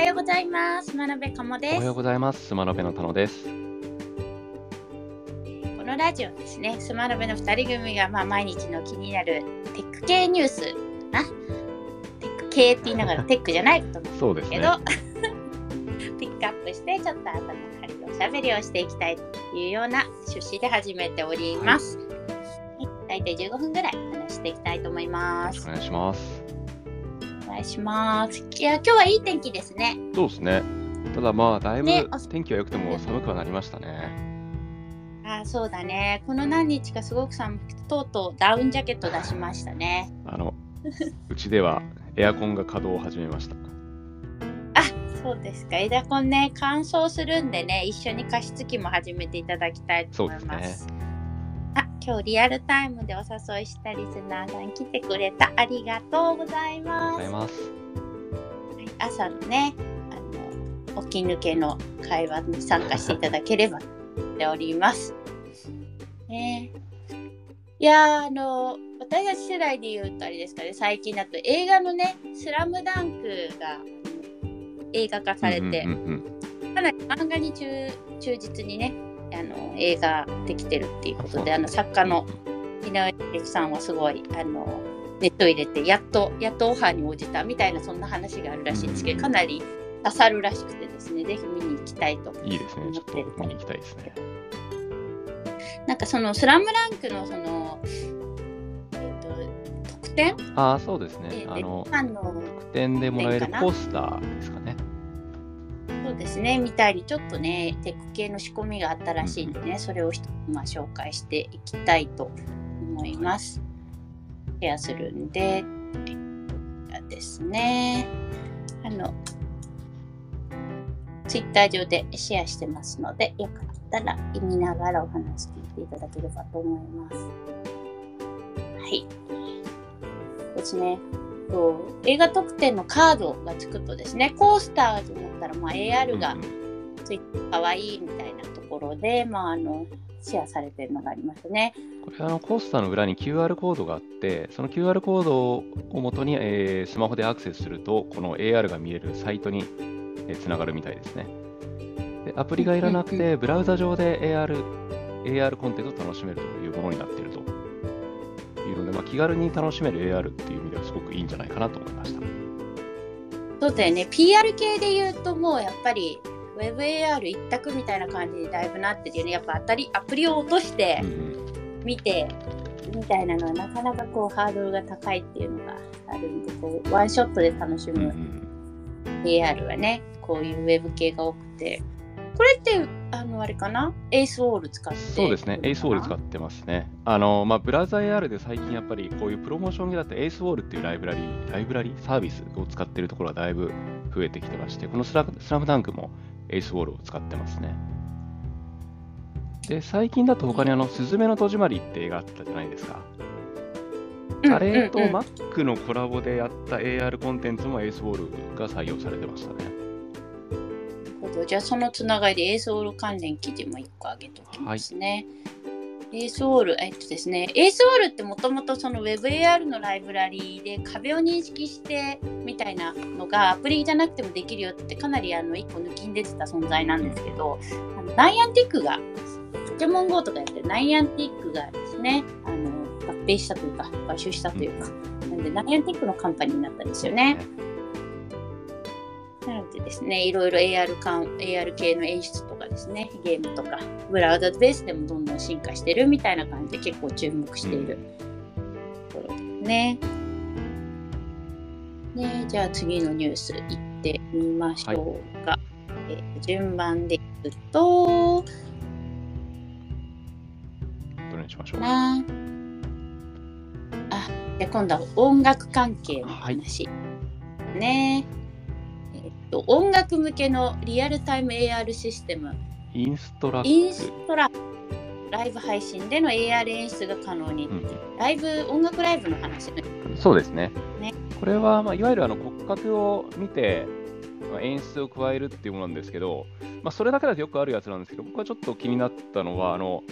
はようございます。真鍋かもです。おはようございます。スマノベの田野です。このラジオですね、スマノベの2人組が、まあ、毎日の気になるテック系ニュースな。テック系って言いながら テックじゃないこともですね。けど、ピックアップしてちょっと頭の軽いおしゃべりをしていきたいというような趣旨で始めております。はい、大体15分ぐらい話していきたいと思いよますろしくお。願いします。お願いします。いや、今日はいい天気ですね。そうですね。ただまあ、だいぶ天気は良くても寒くはなりましたね。あ、そうだね。この何日かすごく寒くて、とうとうダウンジャケット出しましたね。あの、うちではエアコンが稼働を始めました。あ、そうですか。エダコンね、乾燥するんでね、一緒に加湿器も始めていただきたいと思います。そうあ、今日リアルタイムでお誘いしたリスナーさん来てくれた。ありがとうございます。ます。はい朝のね、あの起き抜けの会話に参加していただければっております。ねいやーあの私たち世代で言うとあれですかね最近だと映画のね「スラムダンクが映画化されて、かなり漫画に忠忠実にねあの映画できてるっていうことであの作家の井上秀樹さんはすごいあのネット入れてやっとやっとオファーに応じたみたいなそんな話があるらしいんですけど、うんかなり刺さるらしくてですねぜひ見に行きたいとうんいいですね。ちょっと見に行きたいですね。なんかその「スラムダンクのそのえっ、と特典？ああ、そうですねえ。あの、特典でもらえるポスターですかですね見たりちょっとねテック系の仕込みがあったらしいんでね、それを一つまあ紹介していきたいと思います。シェアするんで、ですね。あの、ツイッター上でシェアしてますので、よかったら見ながらお話聞いていただければと思います。はい。ですね。と映画特典のカードがつくとですね、コースターと思ったら、まあ、AR がついてかわいいみたいなところで、まあ、あのシェアされてるのがありますね。これあのコースターの裏に QR コードがあって、その QR コードをもとに、えースマホでアクセスすると、この AR が見えるサイトにつながるみたいですね。でアプリがいらなくうんて、ブラウザ上で AR, AR コンテンツを楽しめるというものになっているとので、まあ、気軽に楽しめる AR っていう意味ではすごくいいんじゃないかなと思いました。そうだよね、PR 系で言うともうやっぱり WebAR 一択みたいな感じにだいぶなってるよね。やっぱ当たりアプリを落として見てみたいなのはなかなかこうハードルが高いっていうのがあるんで、こうワンショットで楽しむん AR はね、こういうウェブ系が多くて。これって、あの、あれかな？エースウォール使ってそうですね、エースウォール使ってますね。あのまあ、ブラウザ AR で最近やっぱりこういうプロモーション系だとエースウォールっていうライブラリー、ライブラリー？サービスを使っているところがだいぶ増えてきてまして、このスラスラムダンクもエースウォールを使ってますね。で、最近だと他にあの、すずめの戸締まりって映画あったじゃないですか。うんあれと Mac のコラボでやった AR コンテンツもエースウォールが採用されてましたね。どじゃあそのつながりでエースウォール関連記事も1個あげておきますね。エースウォール、えっとですね、エースウォールってもともとその WebAR のライブラリーで壁を認識してみたいなのがアプリじゃなくてもできるよってかなりあの1個抜きん出てた存在なんですけど、あのナイアンティックが、ポケモン GO とかやってるナイアンティックがですね、あの合併したというか、買収したというか、なんでナイアンティックのカンパニーになったんですよね。なのでですね、いろいろ AR, 感 AR 系の演出とかですね、ゲームとか、ブラウザベースでもどんどん進化してるみたいな感じで結構注目しているところですね。ねじゃあ次のニュースいってみましょうか。えー順番でいくと、どれにしましょう。なあ、じゃあ今度は音楽関係の話。ねえっと、音楽向けのリアルタイム AR システム、インストラ。インストラライブ配信での AR 演出が可能に、うんライブ、音楽ライブの話ね。そうですね。ねこれは、まあ、いわゆるあの骨格を見て、まあ、演出を加えるっていうものなんですけど、まあ、それだけだとよくあるやつなんですけど、僕はちょっと気になったのは、あの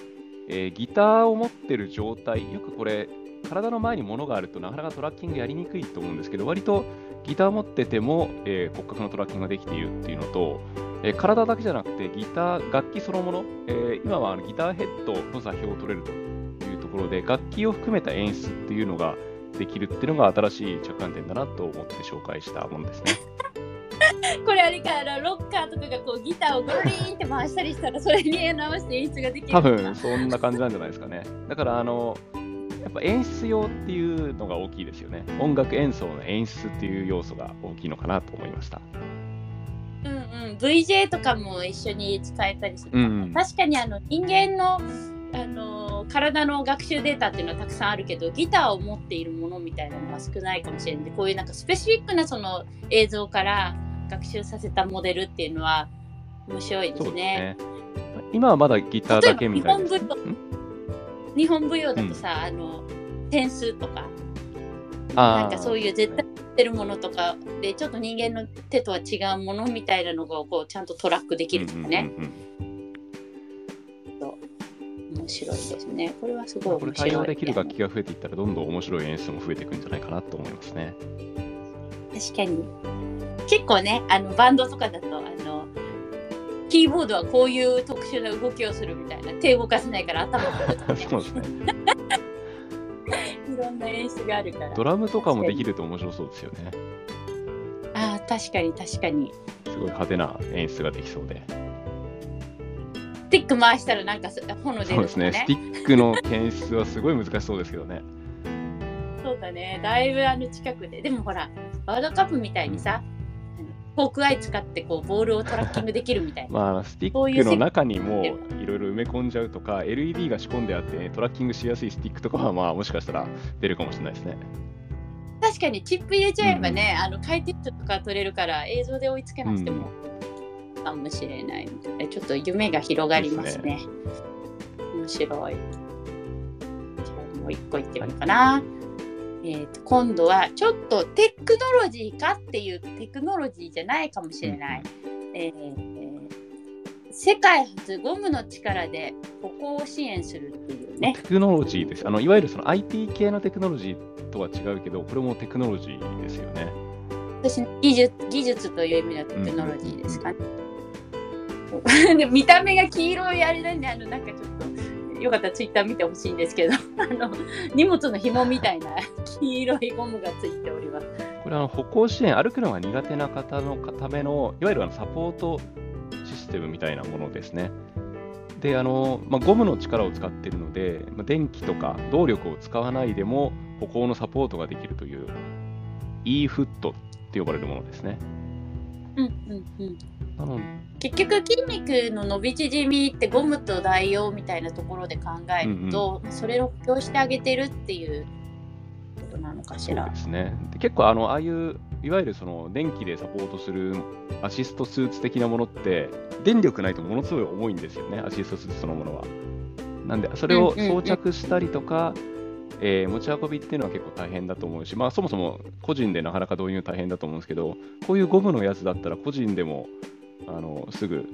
えーギターを持ってる状態、よくこれ、体の前に物があるとなかなかトラッキングやりにくいと思うんですけど、割とギター持ってても、えー、骨格のトラッキングができているっていうのと、えー、体だけじゃなくてギター、楽器そのもの、えー、今はあのギターヘッドの座標を取れるというところで、楽器を含めた演出っていうのができるっていうのが新しい着眼点だなと思って紹介したものですね。これあれかロッカーとかがこうギターをゴリーンって回したりしたらそれに合わせて演出ができる多分そんな感じなんじゃないですかね。だからあのやっぱ演出用っていうのが大きいですよね。音楽演奏の演出っていう要素が大きいのかなと思いました。うんうん、VJ とかも一緒に使えたりする、うん、確かにあの人間のあの体の学習データっていうのはたくさんあるけどギターを持っているものみたいなのは少ないかもしれないでこういうなんかスペシフィックなその映像から学習させたモデルっていうのは面白いですね。すね今はまだギターだけみたいな。日本舞踊だとさ、うん、あの点数とかなんかそういう絶対ってるものとかでちょっと人間の手とは違うものみたいなのがこうちゃんとトラックできるとかね。面白いですね。これはすごい面白い。これ対応できる楽器が増えていったらどんどん面白い演出も増えていくんじゃないかなと思いますね。確かに。結構ね、あのバンドとかだとキーボードはこういう特殊な動きをするみたいな手動かせないから頭をそうですね。いろんな演出があるから。ドラムとかもできると面白そうですよね。ああ、確かに確かに。すごい派手な演出ができそうで。スティック回したらなんか炎出る、ね、そうですね。スティックの検出はすごい難しそうですけどね。そうだね。だいぶあの近くで。でもほら、ワールドカップみたいにさ、フォークアイ使ってこうボールをトラッキングできるみたいな。まあ、スティックの中にもいろいろ埋め込んじゃうとか、LED が仕込んであって、ね、トラッキングしやすいスティックとかは、まあ、もしかしたら出るかもしれないですね。確かにチップ入れちゃえばね、うん、あの回転数とか取れるから映像で追いつけなくても、かもしれないので、ちょっと夢が広がりますね。すね面白い。じゃあもう一個いってみようかな。はいえー、と今度はちょっとテクノロジーかっていうテクノロジーじゃないかもしれない、うん、えー、世界初ゴムの力で歩行を支援するっていうね。テクノロジーです。あのいわゆるその IT 系のテクノロジーとは違うけどこれもテクノロジーですよね。私技術技術という意味のテクノロジーですかね、うん、見た目が黄色いあれなんであのなんかちょっとよかったらツイッター見てほしいんですけど あの荷物の紐みたいな黄色いゴムがついております。これあの歩行支援、歩くのが苦手な方のためのいわゆるあのサポートシステムみたいなものですね。であのまあ、ゴムの力を使っているので、まあ、電気とか動力を使わないでも歩行のサポートができるという e-foot って呼ばれるものですね。うんうんうん結局筋肉の伸び縮みってゴムと代用みたいなところで考えると、うんうん、それを補強してあげてるっていうことなのかしら。そうですね。で結構あのああいういわゆるその電気でサポートするアシストスーツ的なものって電力ないとものすごい重いんですよね。アシストスーツそのものは。なんでそれを装着したりとか、えー、持ち運びっていうのは結構大変だと思うし、まあ、そもそも個人でなかなか導入大変だと思うんですけど、こういうゴムのやつだったら個人でもあのすぐ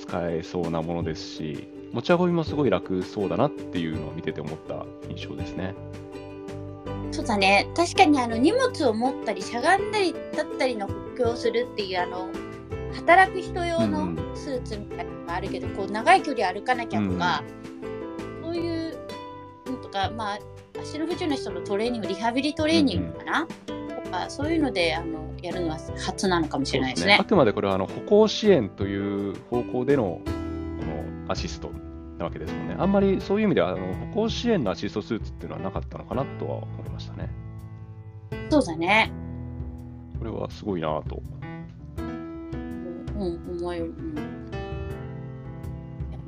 使えそうなものですし、持ち運びもすごい楽そうだなっていうのを見てて思った印象ですね。そうだね。確かにあの荷物を持ったりしゃがんだり立ったりの補強するっていうあの働く人用のスーツみたいなのがあるけど、うん、こう長い距離歩かなきゃとか、うん、そういうのとかまあ足の不自由な人のトレーニングリハビリトレーニングかな、うんとかそういうのであのやるのは初なのかもしれないですね。すねあくまでこれはあの歩行支援という方向でのこのアシストなわけですもんね。あんまりそういう意味ではあの歩行支援のアシストスーツっていうのはなかったのかなとは思いましたね。そうだね。これはすごいなと。うん、思い、うん。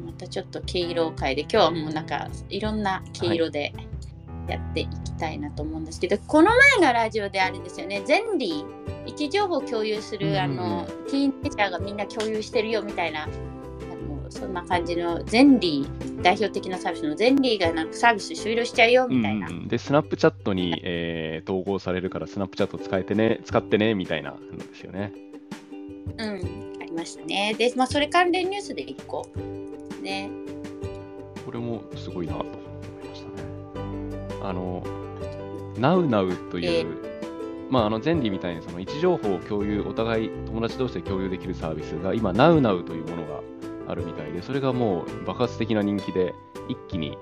またちょっと毛色を変えて、今日はもうなんかいろんな毛色で、はいやっていきたいなと思うんですけどこの前のラジオであれですよねゼンリー位置情報を共有する、あのティーンエイジャーがみんな共有してるよみたいなあのそんな感じのゼンリー代表的なサービスのゼンリーがなんかサービス終了しちゃうよみたいな。でスナップチャットに、えー、統合されるからスナップチャット使えてね使ってねみたいなのですよね。うんありましたね。で、まあ、それ関連ニュースで1個ね。これもすごいなと。ああの、NowNow という、まあ、あの前理みたいにその位置情報を共有、お互い友達同士で共有できるサービスが今、NowNow というものがあるみたいで、それがもう爆発的な人気で、一気に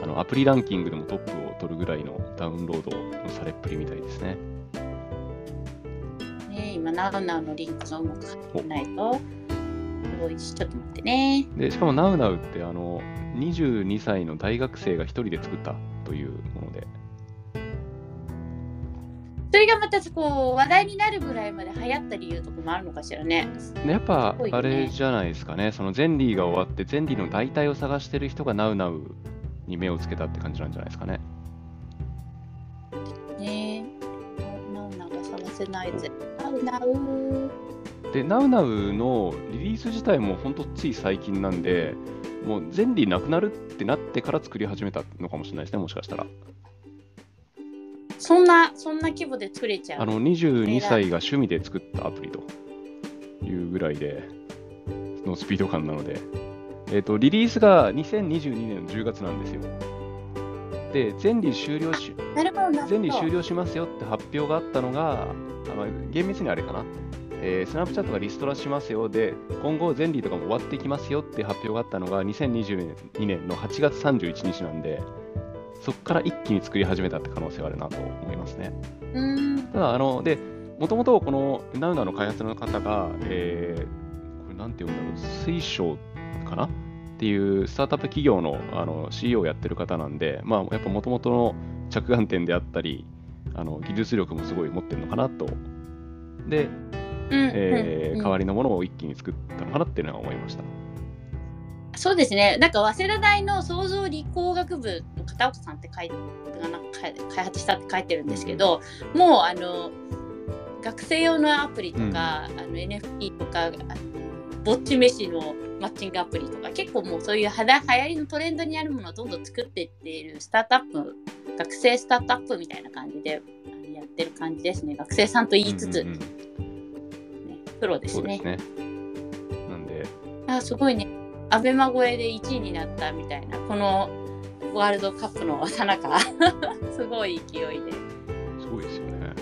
あのアプリランキングでもトップを取るぐらいのダウンロードのされっぷりみたいですね。ね今、NowNow のリンクがうまく入ってないと、ちょっと待ってね。でしかも NowNow ってあの22歳の大学生が一人で作ったという。それがまたこう話題になるぐらいまで流行った理由とかもあるのかしらね。やっぱあれじゃないですかね、そのゼンリーが終わって、ゼンリーの代替を探してる人が NowNow に目をつけたって感じなんじゃないですかね。ねえ。ナウナウが探せないぜ。ナウナウ。で、NowNow のリリース自体も本当つい最近なんで、もうゼンリーなくなるってなってから作り始めたのかもしれないですね、もしかしたら。そんな、そんな規模で作れちゃう。あの22歳が趣味で作ったアプリというぐらいでのスピード感なので、えっとリリースが2022年の10月なんですよ。で、全理終了し。全理終了しますよって発表があったのが、あの厳密にあれかな、えー、スナップチャットがリストラしますよで、今後、全理とかも終わっていきますよって発表があったのが2022年の8月31日なんで、そこから一気に作り始めたって可能性はあるなと思いますね。うーん。ただ、あの、で、もともとこの Nuna の開発の方が、えー、これなんて言うんだろう、水晶かな？っていうスタートアップ企業のあの CEO をやってる方なんで、まあ、やっぱもともとの着眼点であったり、あの技術力もすごい持ってるのかなと。で、うん。えーうん代わりのものを一気に作ったのかなっていうのは思いました。そうですね。なんか早稲田大の創造理工学部の片岡さんって書いてなんか開開発したって書いてるんですけど、もうあの学生用のアプリとか、あの NFT とかあのぼっち飯のマッチングアプリとか結構もうそういうはだ流行りのトレンドにあるものをどんどん作っていっているスタートアップ学生スタートアップみたいな感じでやってる感じですね学生さんと言いつつ、うんうんうんねプロですねすね。なんで、あすごいね。アベマ超えで1位になったみたいな、このワールドカップのさなか、すごい勢いで。すごいですよね。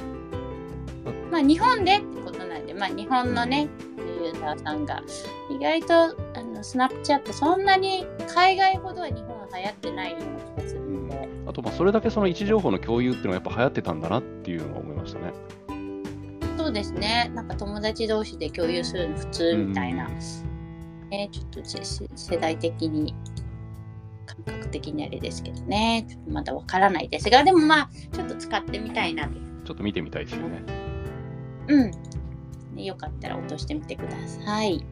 まあ日本でってことなんで、まあ日本のね、ユーザーさんが、意外とあのスナップチャット、そんなに海外ほどは日本は流行ってないような気がするんで、あと、まあ、それだけその位置情報の共有っていうのがやっぱ流行ってたんだなっていうのは思いましたね。そうですね、なんか友達同士で共有するの普通みたいな、ね、ちょっと世代的に。感覚的にあれですけどね、ちょっとまだわからないですが、でもまあ、ちょっと使ってみたいなとちょっと見てみたいですよね。うん。ねよかったら落としてみてください。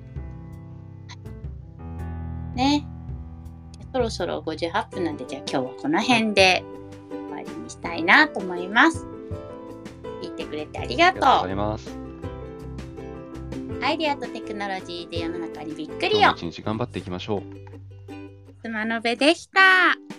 ね。そろそろ58分なんで、じゃあ今日はこの辺で終わりにしたいなと思います。聞いてくれてありがありがとうごとざいます。う。アイデアとテクノロジーで世の中にびっくりよ今日も。一日頑張っていきましょう。スマノベでした。